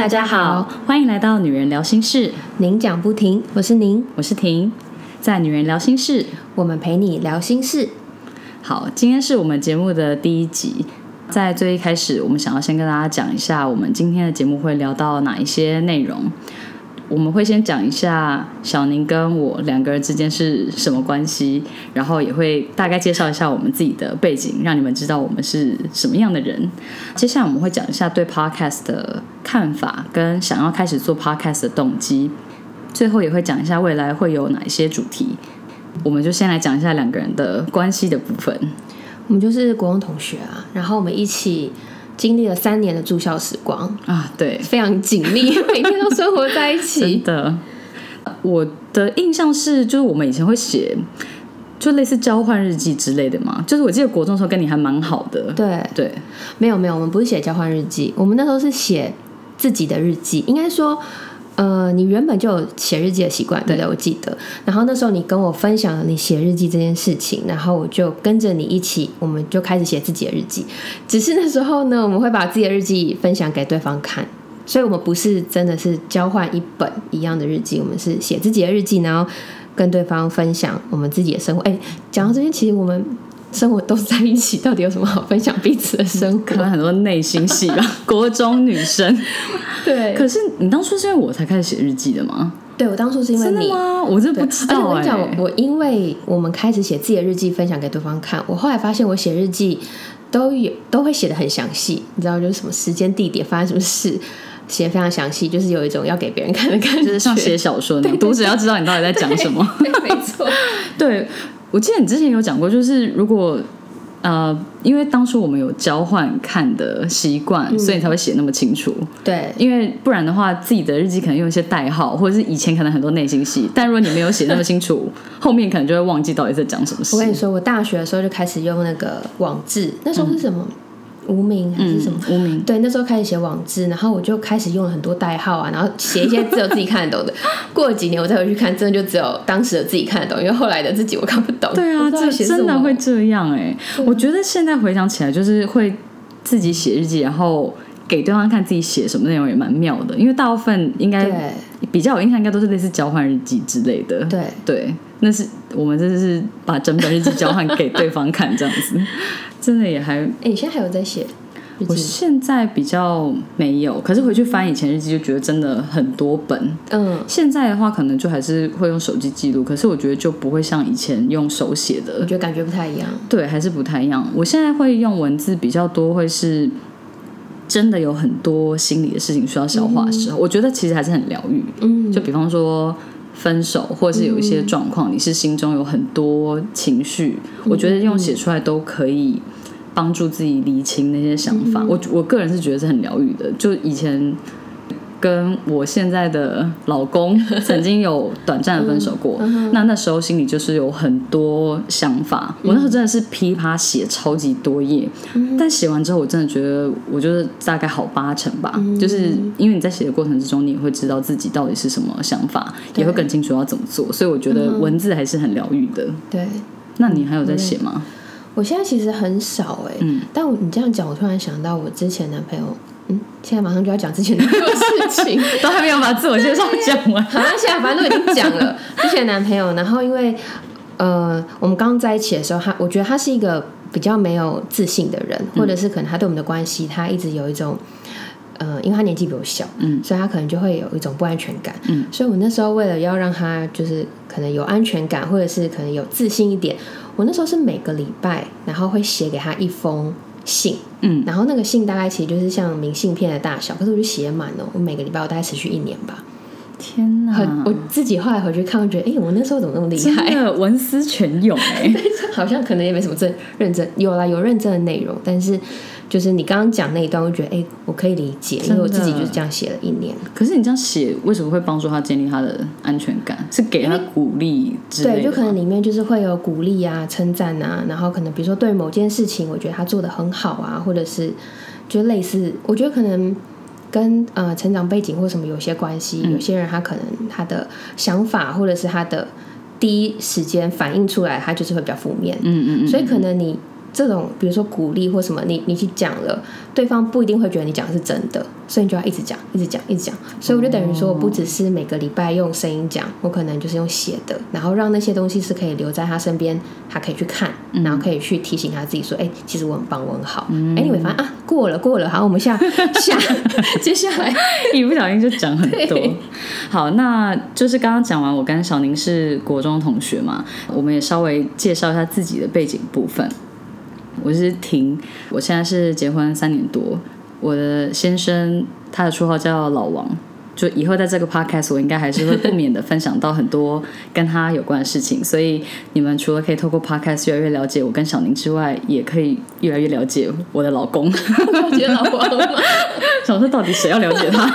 大家好，欢迎来到女人聊心事，您讲不停，我是您，我是婷，在女人聊心事，我们陪你聊心事。好，今天是我们节目的第一集，在最一开始，我们想要先跟大家讲一下，我们今天的节目会聊到哪一些内容。我们会先讲一下小宁跟我两个人之间是什么关系，然后也会大概介绍一下我们自己的背景，让你们知道我们是什么样的人。接下来我们会讲一下对 podcast 的看法，跟想要开始做 podcast 的动机。最后也会讲一下未来会有哪一些主题。我们就先来讲一下两个人的关系的部分。我们就是国中同学啊，然后我们一起。经历了三年的住校时光啊，对，非常紧密，每天都生活在一起。真的，我的印象是，就是我们以前会写，就类似交换日记之类的嘛。就是我记得国中时候跟你还蛮好的。对对，没有没有，我们不是写交换日记，我们那时候是写自己的日记，应该说。呃，你原本就有写日记的习惯，对对？我记得。然后那时候你跟我分享了你写日记这件事情，然后我就跟着你一起，我们就开始写自己的日记。只是那时候呢，我们会把自己的日记分享给对方看，所以我们不是真的是交换一本一样的日记，我们是写自己的日记，然后跟对方分享我们自己的生活。哎，讲到这边，其实我们。生活都在一起，到底有什么好分享彼此的生活？可能很多内心戏吧。国中女生，对。可是你当初是因为我才开始写日记的吗？对，我当初是因为你吗？我真的不知道。我跟你讲，我因为我们开始写自己的日记，分享给对方看。我后来发现，我写日记都有都会写的很详细，你知道，就是什么时间、地点、发生什么事，写的非常详细，就是有一种要给别人看的感 觉，就是像写小说那样，读者要知道你到底在讲什么。没错，对。我记得你之前有讲过，就是如果呃，因为当初我们有交换看的习惯，所以才会写那么清楚。对，因为不然的话，自己的日记可能用一些代号，或者是以前可能很多内心戏，但如果你没有写那么清楚，后面可能就会忘记到底在讲什么事。我跟你说，我大学的时候就开始用那个网志，那时候是什么？无名还是什么？无名。对，那时候开始写网志，然后我就开始用了很多代号啊，然后写一些只有自己看得懂的。过了几年，我再回去看，真的就只有当时的自己看得懂，因为后来的自己我看不懂。对啊，这真的会这样哎！我觉得现在回想起来，就是会自己写日记，然后给对方看自己写什么内容，也蛮妙的。因为大部分应该比较有印象，应该都是类似交换日记之类的。对对，那是我们这是把整本日记交换给对方看，这样子。真的也还哎，你现在还有在写？我现在比较没有，可是回去翻以前日记，就觉得真的很多本。嗯，现在的话可能就还是会用手机记录，可是我觉得就不会像以前用手写的，我觉得感觉不太一样。对，还是不太一样。我现在会用文字比较多，会是真的有很多心理的事情需要消化的时候，我觉得其实还是很疗愈。嗯，就比方说分手，或者是有一些状况，你是心中有很多情绪，我觉得用写出来都可以。帮助自己理清那些想法，我我个人是觉得是很疗愈的。就以前跟我现在的老公 曾经有短暂的分手过，那那时候心里就是有很多想法。我那时候真的是噼啪写超级多页，但写完之后，我真的觉得我就是大概好八成吧。就是因为你在写的过程之中，你也会知道自己到底是什么想法，也会更清楚要怎么做。所以我觉得文字还是很疗愈的。对，那你还有在写吗？我现在其实很少哎，但我你这样讲，我突然想到我之前男朋友，嗯，现在马上就要讲之前男朋友事情，都还没有把自我介绍讲完。好，现在反正都已经讲了 之前男朋友，然后因为呃，我们刚在一起的时候，他我觉得他是一个比较没有自信的人，或者是可能他对我们的关系，他一直有一种呃，因为他年纪比我小，嗯，所以他可能就会有一种不安全感，嗯，所以我那时候为了要让他就是可能有安全感，或者是可能有自信一点。我那时候是每个礼拜，然后会写给他一封信，嗯，然后那个信大概其实就是像明信片的大小，可是我就写满了。我每个礼拜我大概持续一年吧。天哪！我自己后来回去看，我觉得，哎，我那时候怎么那么厉害？真的 文思泉涌哎，好像可能也没什么真认真，有啦，有认真的内容，但是。就是你刚刚讲那一段，我觉得哎，我可以理解，因为我自己就是这样写了一年。可是你这样写，为什么会帮助他建立他的安全感？是给他鼓励之类的？对，就可能里面就是会有鼓励啊、称赞啊，然后可能比如说对某件事情，我觉得他做的很好啊，或者是就类似，我觉得可能跟呃成长背景或什么有些关系。有些人他可能他的想法或者是他的第一时间反映出来，他就是会比较负面。嗯嗯嗯。所以可能你。这种比如说鼓励或什么，你你去讲了，对方不一定会觉得你讲的是真的，所以你就要一直讲，一直讲，一直讲。所以我就等于说，我不只是每个礼拜用声音讲，我可能就是用写的，然后让那些东西是可以留在他身边，他可以去看，然后可以去提醒他自己说，哎，其实我很棒，我很好。哎，你会发现啊，过了过了，好，我们下下接下来一不小心就讲很多。好，那就是刚刚讲完，我跟小宁是国中同学嘛，我们也稍微介绍一下自己的背景部分。我是婷，我现在是结婚三年多。我的先生他的绰号叫老王，就以后在这个 podcast 我应该还是会不免的分享到很多跟他有关的事情。所以你们除了可以透过 podcast 越来越了解我跟小宁之外，也可以越来越了解我的老公。了解老王吗？想说到底谁要了解他？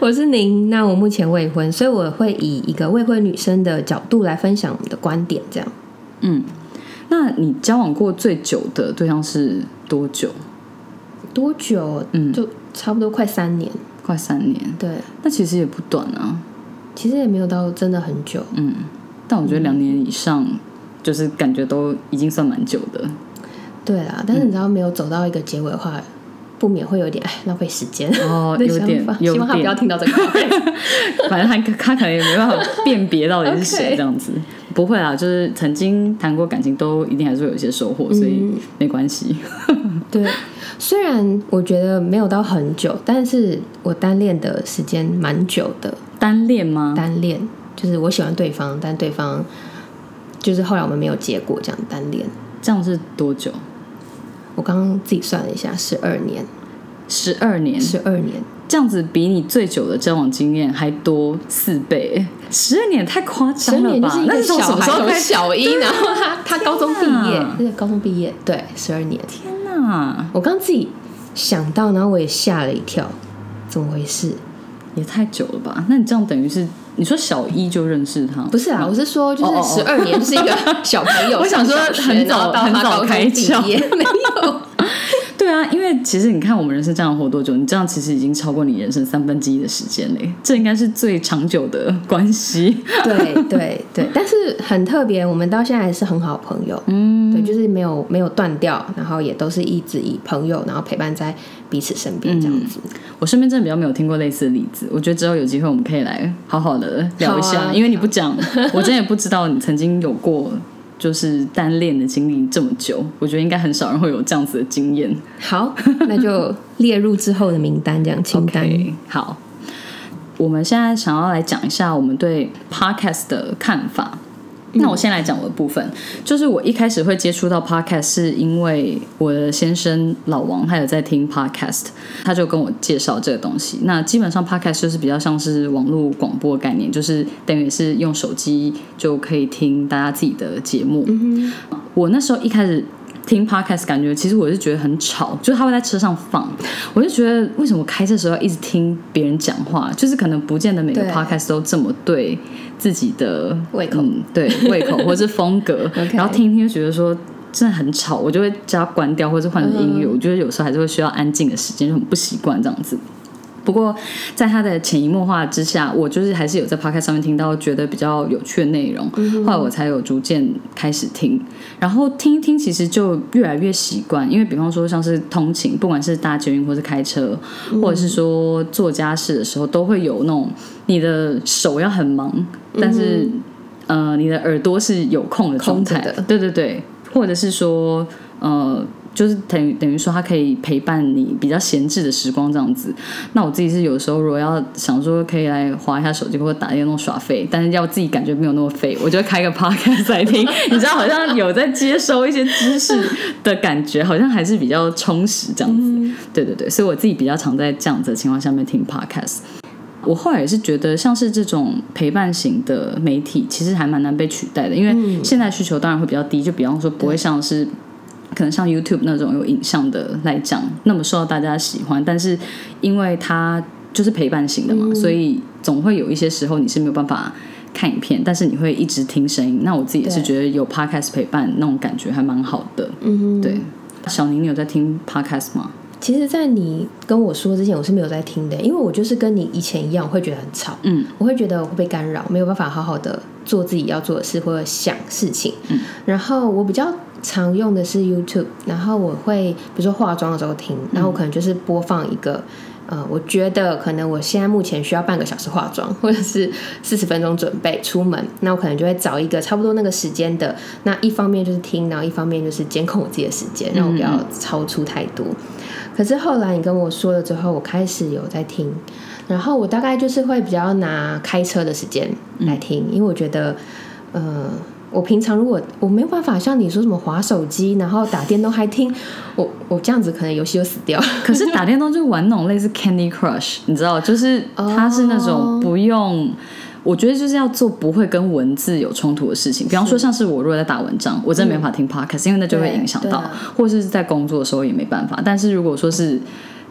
我是宁，那我目前未婚，所以我会以一个未婚女生的角度来分享我们的观点，这样。嗯。那你交往过最久的对象是多久？多久？嗯，就差不多快三年，快三年。对，那其实也不短啊。其实也没有到真的很久。嗯，但我觉得两年以上，就是感觉都已经算蛮久的。对啊，但是你知道没有走到一个结尾的话，不免会有点哎浪费时间哦，有点。希望他不要听到这个。反正他他可能也没办法辨别到底是谁 这样子。不会啊，就是曾经谈过感情，都一定还是会有一些收获，所以没关系。对，虽然我觉得没有到很久，但是我单恋的时间蛮久的。单恋吗？单恋就是我喜欢对方，但对方就是后来我们没有结果，这样单恋。这样是多久？我刚刚自己算了一下，十二年。十二年，十二年。这样子比你最久的交往经验还多四倍，十二年太夸张了吧？那是小孩从小一，然后他他高中毕业，对，高中毕业，对，十二年。天哪！我刚自己想到，然后我也吓了一跳，怎么回事？也太久了吧？那你这样等于是你说小一就认识他？不是啊，我是说就是十二年是一个小朋友，我想说很早很早开窍，没有。对啊，因为其实你看我们人生这样活多久？你这样其实已经超过你人生三分之一的时间嘞，这应该是最长久的关系。对对对，但是很特别，我们到现在还是很好朋友。嗯，对，就是没有没有断掉，然后也都是一直以朋友，然后陪伴在彼此身边这样子。我身边真的比较没有听过类似的例子，我觉得之后有机会我们可以来好好的聊一下，因为你不讲，我真的也不知道你曾经有过。就是单恋的经历这么久，我觉得应该很少人会有这样子的经验。好，那就列入之后的名单，这样清单。好，我们现在想要来讲一下我们对 podcast 的看法。那我先来讲我的部分，就是我一开始会接触到 podcast，是因为我的先生老王他有在听 podcast，他就跟我介绍这个东西。那基本上 podcast 就是比较像是网络广播概念，就是等于是用手机就可以听大家自己的节目。我那时候一开始。听 podcast 感觉其实我是觉得很吵，就是他会在车上放，我就觉得为什么开车时候要一直听别人讲话？就是可能不见得每个 podcast 都这么对自己的胃口，对胃口或者是风格，然后听听就觉得说真的很吵，我就会叫他关掉或者换成音乐。我觉得有时候还是会需要安静的时间，就很不习惯这样子。不过，在他的潜移默化之下，我就是还是有在 podcast 上面听到觉得比较有趣的内容，后来我才有逐渐开始听，然后听一听，其实就越来越习惯。因为比方说像是通勤，不管是搭捷运或是开车，或者是说做家事的时候，都会有那种你的手要很忙，但是呃，你的耳朵是有空的状态的，对对对，或者是说呃。就是等于等于说，它可以陪伴你比较闲置的时光这样子。那我自己是有时候如果要想说可以来划一下手机或者打电动耍废，但是要自己感觉没有那么废，我就开个 podcast 来听。你知道，好像有在接收一些知识的感觉，好像还是比较充实这样子。对对对，所以我自己比较常在这样子的情况下面听 podcast。我后来也是觉得，像是这种陪伴型的媒体，其实还蛮难被取代的，因为现在需求当然会比较低，就比方说不会像是。可能像 YouTube 那种有影像的来讲，那么受到大家喜欢，但是因为它就是陪伴型的嘛，所以总会有一些时候你是没有办法看影片，但是你会一直听声音。那我自己也是觉得有 Podcast 陪伴那种感觉还蛮好的。嗯，对。小宁，你有在听 Podcast 吗？其实，在你跟我说之前，我是没有在听的，因为我就是跟你以前一样，我会觉得很吵。嗯，我会觉得我会被干扰，没有办法好好的做自己要做的事或者想事情。嗯，然后我比较常用的是 YouTube，然后我会比如说化妆的时候听，然后我可能就是播放一个。呃，我觉得可能我现在目前需要半个小时化妆，或者是四十分钟准备出门，那我可能就会找一个差不多那个时间的。那一方面就是听，然后一方面就是监控我自己的时间，让我不要超出太多。可是后来你跟我说了之后，我开始有在听，然后我大概就是会比较拿开车的时间来听，因为我觉得，呃。我平常如果我没有办法像你说什么划手机，然后打电动还听，我我这样子可能游戏就死掉。可是打电动就玩那种类似 Candy Crush，你知道，就是它是那种不用，我觉得就是要做不会跟文字有冲突的事情。比方说像是我如果在打文章，我真的没法听 Podcast，因为那就会影响到，或者是在工作的时候也没办法。但是如果说是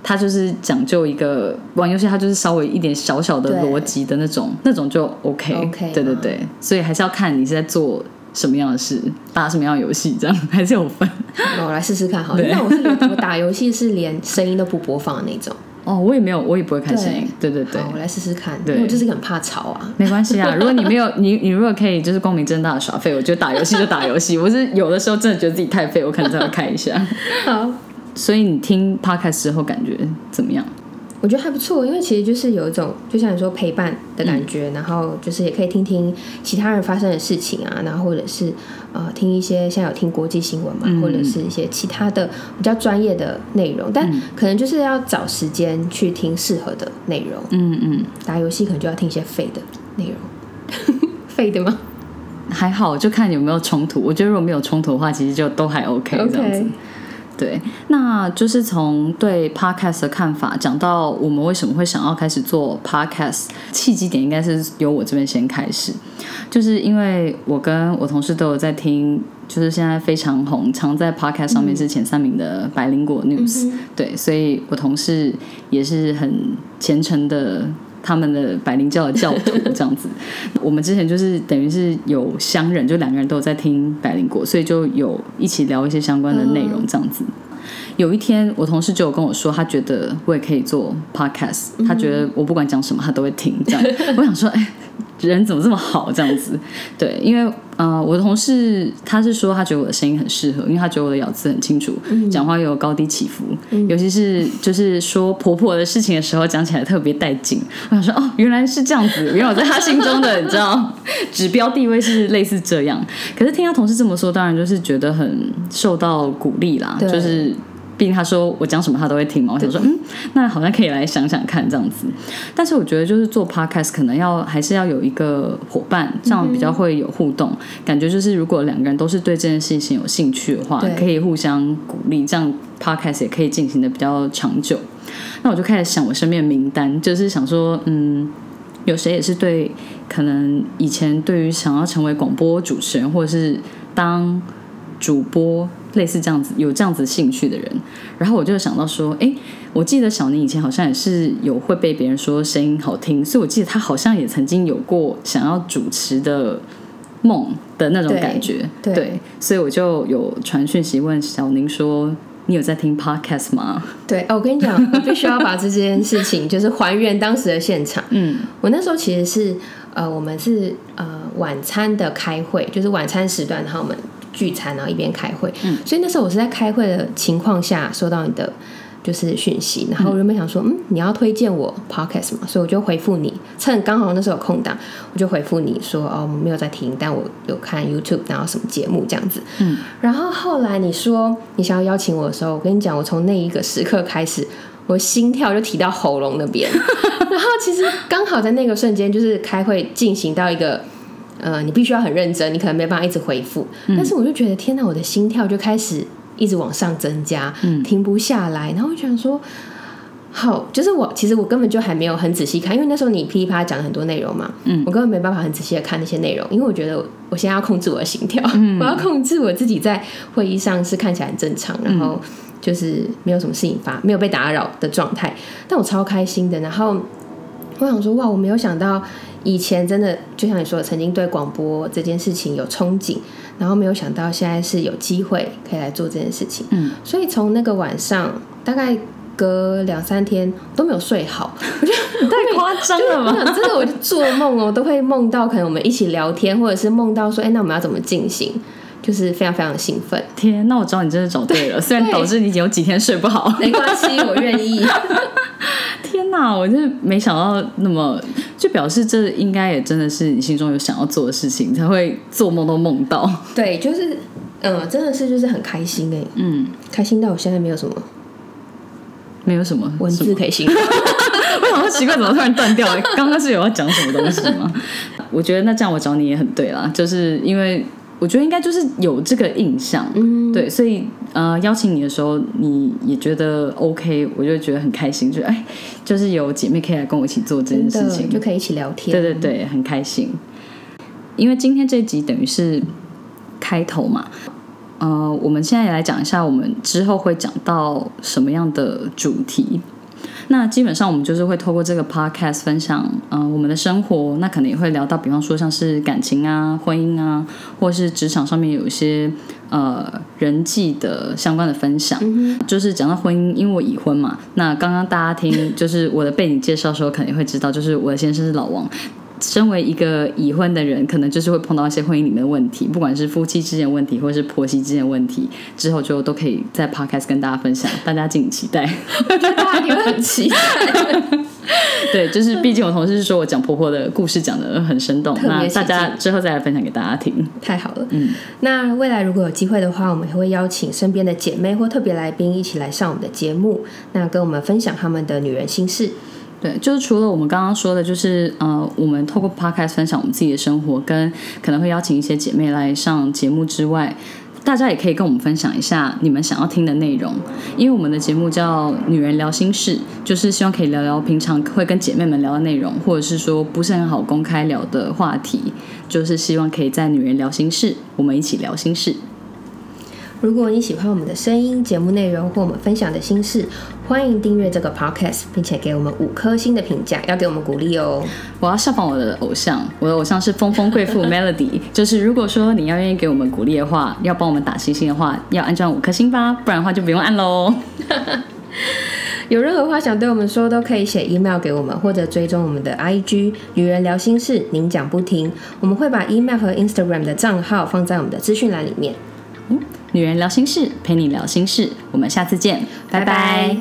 他就是讲究一个玩游戏，他就是稍微一点小小的逻辑的那种，那种就 OK。对对对，所以还是要看你是在做什么样的事，打什么样的游戏，这样还是有分。我来试试看，好。那我是我打游戏是连声音都不播放的那种。哦，我也没有，我也不会看声音。对对对，我来试试看。对，我就是很怕吵啊。没关系啊，如果你没有你你如果可以就是光明正大的耍废，我觉得打游戏就打游戏。我是有的时候真的觉得自己太废，我可能再要看一下。好。所以你听 podcast 之后感觉怎么样？我觉得还不错，因为其实就是有一种就像你说陪伴的感觉，然后就是也可以听听其他人发生的事情啊，然后或者是呃听一些像有听国际新闻嘛，或者是一些其他的比较专业的内容，但可能就是要找时间去听适合的内容。嗯嗯，打游戏可能就要听一些废的内容，废的吗？还好，就看有没有冲突。我觉得如果没有冲突的话，其实就都还 OK 这样子。对，那就是从对 podcast 的看法讲到我们为什么会想要开始做 podcast，契机点应该是由我这边先开始，就是因为我跟我同事都有在听，就是现在非常红，常在 podcast 上面是前三名的百灵果 news，对，所以我同事也是很虔诚的。他们的百灵教的教徒这样子，我们之前就是等于是有相认，就两个人都有在听百灵果，所以就有一起聊一些相关的内容这样子。有一天，我同事就有跟我说，他觉得我也可以做 podcast，他觉得我不管讲什么，他都会听。这样，我想说，哎。人怎么这么好？这样子，对，因为呃，我的同事他是说他觉得我的声音很适合，因为他觉得我的咬字很清楚，讲话又有高低起伏，尤其是就是说婆婆的事情的时候，讲起来特别带劲。我想说，哦，原来是这样子，原来我在他心中的你知道 指标地位是类似这样。可是听他同事这么说，当然就是觉得很受到鼓励啦，就是。毕竟他说我讲什么他都会听嘛，我想说嗯，那好像可以来想想看这样子。但是我觉得就是做 podcast 可能要还是要有一个伙伴，这样比较会有互动。感觉就是如果两个人都是对这件事情有兴趣的话，可以互相鼓励，这样 podcast 也可以进行的比较长久。那我就开始想我身边的名单，就是想说嗯，有谁也是对可能以前对于想要成为广播主持人或者是当主播。类似这样子有这样子兴趣的人，然后我就想到说，哎，我记得小宁以前好像也是有会被别人说声音好听，所以我记得他好像也曾经有过想要主持的梦的那种感觉，对，所以我就有传讯息问小宁说，你有在听 podcast 吗？对，哦，我跟你讲，我必须要把这件事情就是还原当时的现场。嗯，我那时候其实是呃，我们是呃晚餐的开会，就是晚餐时段，然后我们。聚餐，然后一边开会，所以那时候我是在开会的情况下收到你的就是讯息，然后原本想说，嗯，你要推荐我 podcast 嘛，所以我就回复你，趁刚好那时候有空档，我就回复你说，哦，我没有在听，但我有看 YouTube，然后什么节目这样子，嗯，然后后来你说你想要邀请我的时候，我跟你讲，我从那一个时刻开始，我心跳就提到喉咙那边，然后其实刚好在那个瞬间，就是开会进行到一个。呃，你必须要很认真，你可能没办法一直回复。但是我就觉得，天哪，我的心跳就开始一直往上增加，停不下来。然后我想说，好，就是我其实我根本就还没有很仔细看，因为那时候你噼里啪啦讲了很多内容嘛，嗯，我根本没办法很仔细的看那些内容，因为我觉得我现在要控制我的心跳，我要控制我自己在会议上是看起来很正常，然后就是没有什么事情发，没有被打扰的状态。但我超开心的，然后我想说，哇，我没有想到。以前真的就像你说，曾经对广播这件事情有憧憬，然后没有想到现在是有机会可以来做这件事情。嗯，所以从那个晚上，大概隔两三天都没有睡好，我觉得太夸张了吧！真的，我就做梦哦，都会梦到可能我们一起聊天，或者是梦到说，哎，那我们要怎么进行？就是非常非常的兴奋。天，那我知道你真的找对了，虽然导致你有几天睡不好。没关系，我愿意。天哪，我就没想到那么，就表示这应该也真的是你心中有想要做的事情，才会做梦都梦到。对，就是，嗯，真的是就是很开心哎，嗯，开心到我现在没有什么没有什么文字可以形容。我想说奇怪，怎么突然断掉了？刚刚是有要讲什么东西吗？我觉得那这样我找你也很对啦，就是因为我觉得应该就是有这个印象，嗯，对，所以呃邀请你的时候，你也觉得 OK，我就觉得很开心，就哎，就是有姐妹可以来跟我一起做这件事情，就可以一起聊天。对对对，很开心。因为今天这一集等于是开头嘛，呃，我们现在也来讲一下我们之后会讲到什么样的主题。那基本上我们就是会透过这个 podcast 分享，嗯、我们的生活，那可能也会聊到，比方说像是感情啊、婚姻啊，或是职场上面有一些呃人际的相关的分享。就是讲到婚姻，因为我已婚嘛，那刚刚大家听就是我的背景介绍的时候，肯定会知道，就是我的先生是老王。身为一个已婚的人，可能就是会碰到一些婚姻里面的问题，不管是夫妻之间的问题，或者是婆媳之间的问题，之后就都可以在 podcast 跟大家分享，大家敬请期待。大家一定会很期待。对，就是毕竟我同事是说我讲婆婆的故事讲的很生动，那大家之后再来分享给大家听。太好了，嗯，那未来如果有机会的话，我们也会邀请身边的姐妹或特别来宾一起来上我们的节目，那跟我们分享他们的女人心事。对，就是除了我们刚刚说的，就是呃，我们透过 podcast 分享我们自己的生活，跟可能会邀请一些姐妹来上节目之外，大家也可以跟我们分享一下你们想要听的内容，因为我们的节目叫《女人聊心事》，就是希望可以聊聊平常会跟姐妹们聊的内容，或者是说不是很好公开聊的话题，就是希望可以在《女人聊心事》，我们一起聊心事。如果你喜欢我们的声音、节目内容或我们分享的心事，欢迎订阅这个 podcast，并且给我们五颗星的评价，要给我们鼓励哦。我要效仿我的偶像，我的偶像是风风贵妇 Melody。就是如果说你要愿意给我们鼓励的话，要帮我们打星星的话，要按照五颗星吧，不然的话就不用按喽。有任何话想对我们说，都可以写 email 给我们，或者追踪我们的 IG“ 女人聊心事”，您讲不停。我们会把 email 和 Instagram 的账号放在我们的资讯栏里面。嗯女人聊心事，陪你聊心事，我们下次见，拜拜